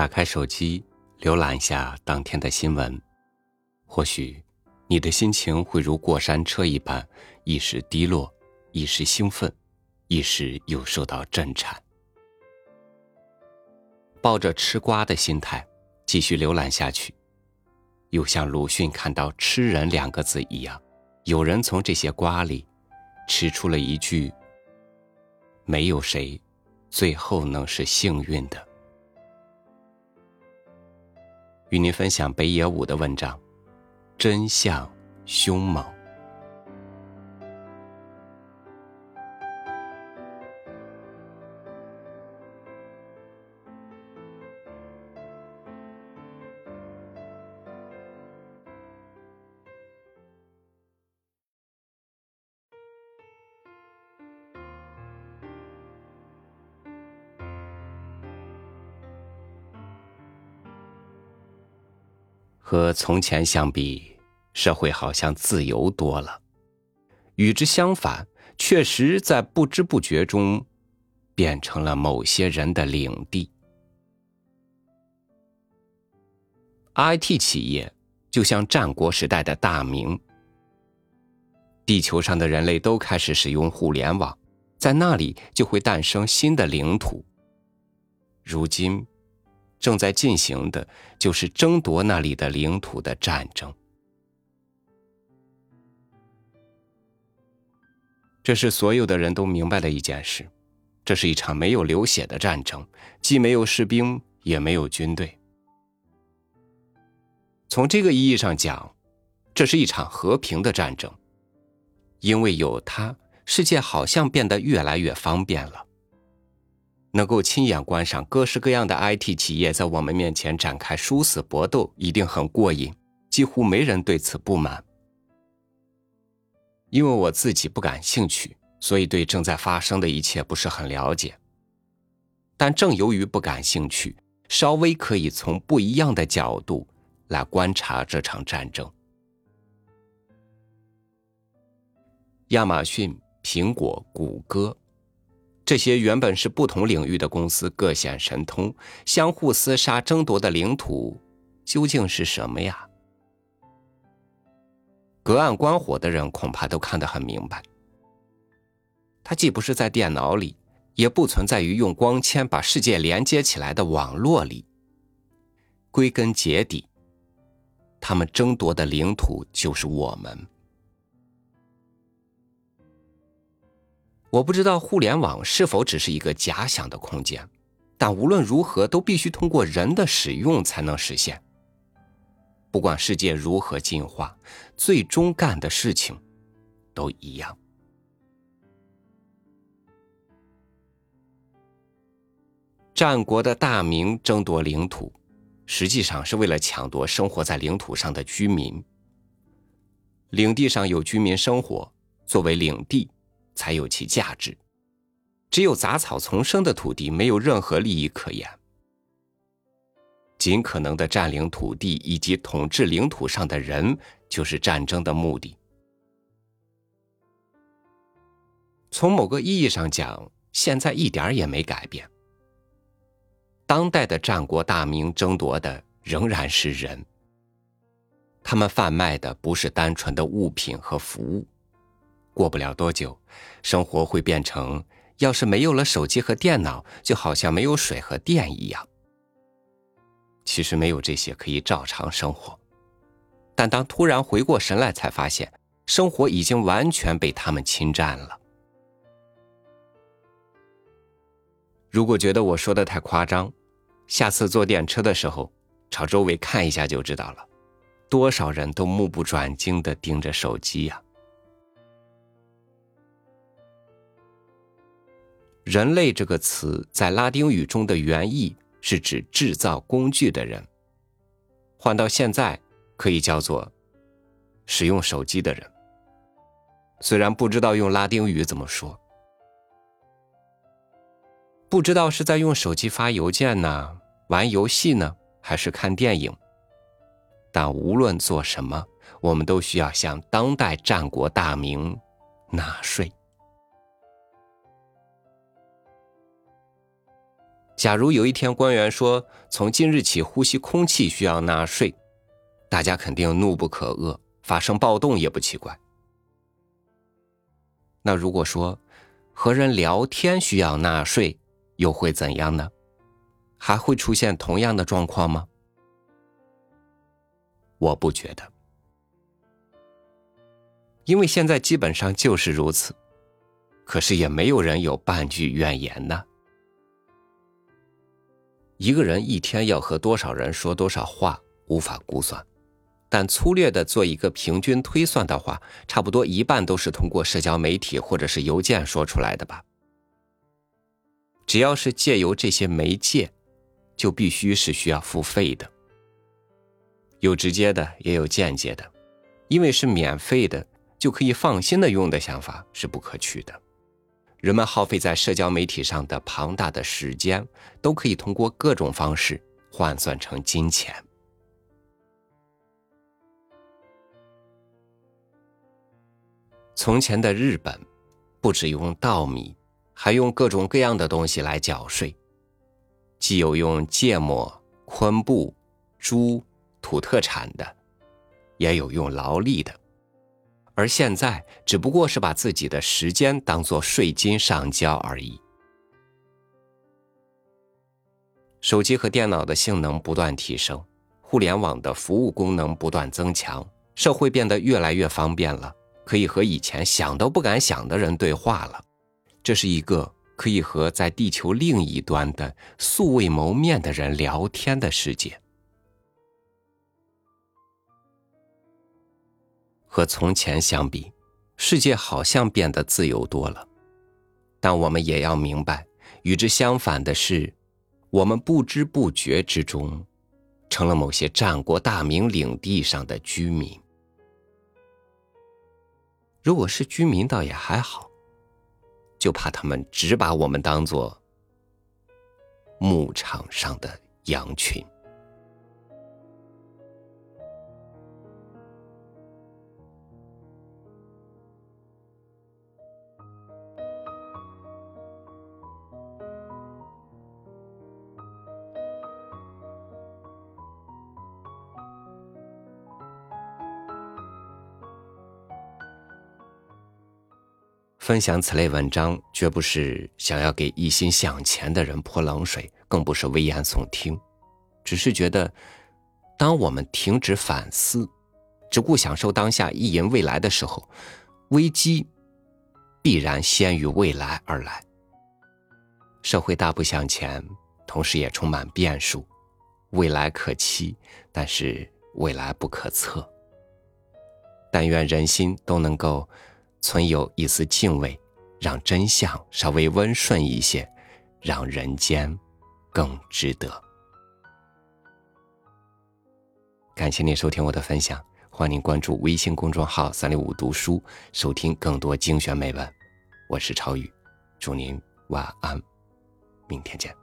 打开手机，浏览一下当天的新闻，或许你的心情会如过山车一般，一时低落，一时兴奋，一时又受到震颤。抱着吃瓜的心态继续浏览下去，又像鲁迅看到“吃人”两个字一样，有人从这些瓜里吃出了一句：“没有谁最后能是幸运的。”与您分享北野武的文章，《真相凶猛》。和从前相比，社会好像自由多了；与之相反，确实在不知不觉中变成了某些人的领地。IT 企业就像战国时代的大明，地球上的人类都开始使用互联网，在那里就会诞生新的领土。如今。正在进行的就是争夺那里的领土的战争。这是所有的人都明白的一件事，这是一场没有流血的战争，既没有士兵，也没有军队。从这个意义上讲，这是一场和平的战争，因为有它，世界好像变得越来越方便了。能够亲眼观赏各式各样的 IT 企业在我们面前展开殊死搏斗，一定很过瘾。几乎没人对此不满。因为我自己不感兴趣，所以对正在发生的一切不是很了解。但正由于不感兴趣，稍微可以从不一样的角度来观察这场战争。亚马逊、苹果、谷歌。这些原本是不同领域的公司各显神通，相互厮杀争夺的领土究竟是什么呀？隔岸观火的人恐怕都看得很明白。它既不是在电脑里，也不存在于用光纤把世界连接起来的网络里。归根结底，他们争夺的领土就是我们。我不知道互联网是否只是一个假想的空间，但无论如何都必须通过人的使用才能实现。不管世界如何进化，最终干的事情都一样。战国的大明争夺领土，实际上是为了抢夺生活在领土上的居民。领地上有居民生活，作为领地。才有其价值。只有杂草丛生的土地，没有任何利益可言。尽可能的占领土地以及统治领土上的人，就是战争的目的。从某个意义上讲，现在一点也没改变。当代的战国大名争夺的仍然是人。他们贩卖的不是单纯的物品和服务。过不了多久，生活会变成要是没有了手机和电脑，就好像没有水和电一样。其实没有这些可以照常生活，但当突然回过神来，才发现生活已经完全被他们侵占了。如果觉得我说的太夸张，下次坐电车的时候，朝周围看一下就知道了，多少人都目不转睛的盯着手机呀。人类这个词在拉丁语中的原意是指制造工具的人，换到现在可以叫做使用手机的人。虽然不知道用拉丁语怎么说，不知道是在用手机发邮件呢、玩游戏呢，还是看电影，但无论做什么，我们都需要向当代战国大名纳税。假如有一天官员说从今日起呼吸空气需要纳税，大家肯定怒不可遏，发生暴动也不奇怪。那如果说和人聊天需要纳税，又会怎样呢？还会出现同样的状况吗？我不觉得，因为现在基本上就是如此。可是也没有人有半句怨言呢。一个人一天要和多少人说多少话，无法估算。但粗略的做一个平均推算的话，差不多一半都是通过社交媒体或者是邮件说出来的吧。只要是借由这些媒介，就必须是需要付费的，有直接的，也有间接的。因为是免费的，就可以放心的用的想法是不可取的。人们耗费在社交媒体上的庞大的时间，都可以通过各种方式换算成金钱。从前的日本，不只用稻米，还用各种各样的东西来缴税，既有用芥末、昆布、猪、土特产的，也有用劳力的，而现在只不过是把自己的时间当做税金上交而已。手机和电脑的性能不断提升，互联网的服务功能不断增强，社会变得越来越方便了。可以和以前想都不敢想的人对话了，这是一个可以和在地球另一端的素未谋面的人聊天的世界。和从前相比，世界好像变得自由多了，但我们也要明白，与之相反的是，我们不知不觉之中，成了某些战国大名领地上的居民。如果是居民，倒也还好，就怕他们只把我们当做牧场上的羊群。分享此类文章，绝不是想要给一心想钱的人泼冷水，更不是危言耸听，只是觉得，当我们停止反思，只顾享受当下、意淫未来的时候，危机必然先于未来而来。社会大步向前，同时也充满变数，未来可期，但是未来不可测。但愿人心都能够。存有一丝敬畏，让真相稍微温顺一些，让人间更值得。感谢您收听我的分享，欢迎您关注微信公众号“三六五读书”，收听更多精选美文。我是超宇，祝您晚安，明天见。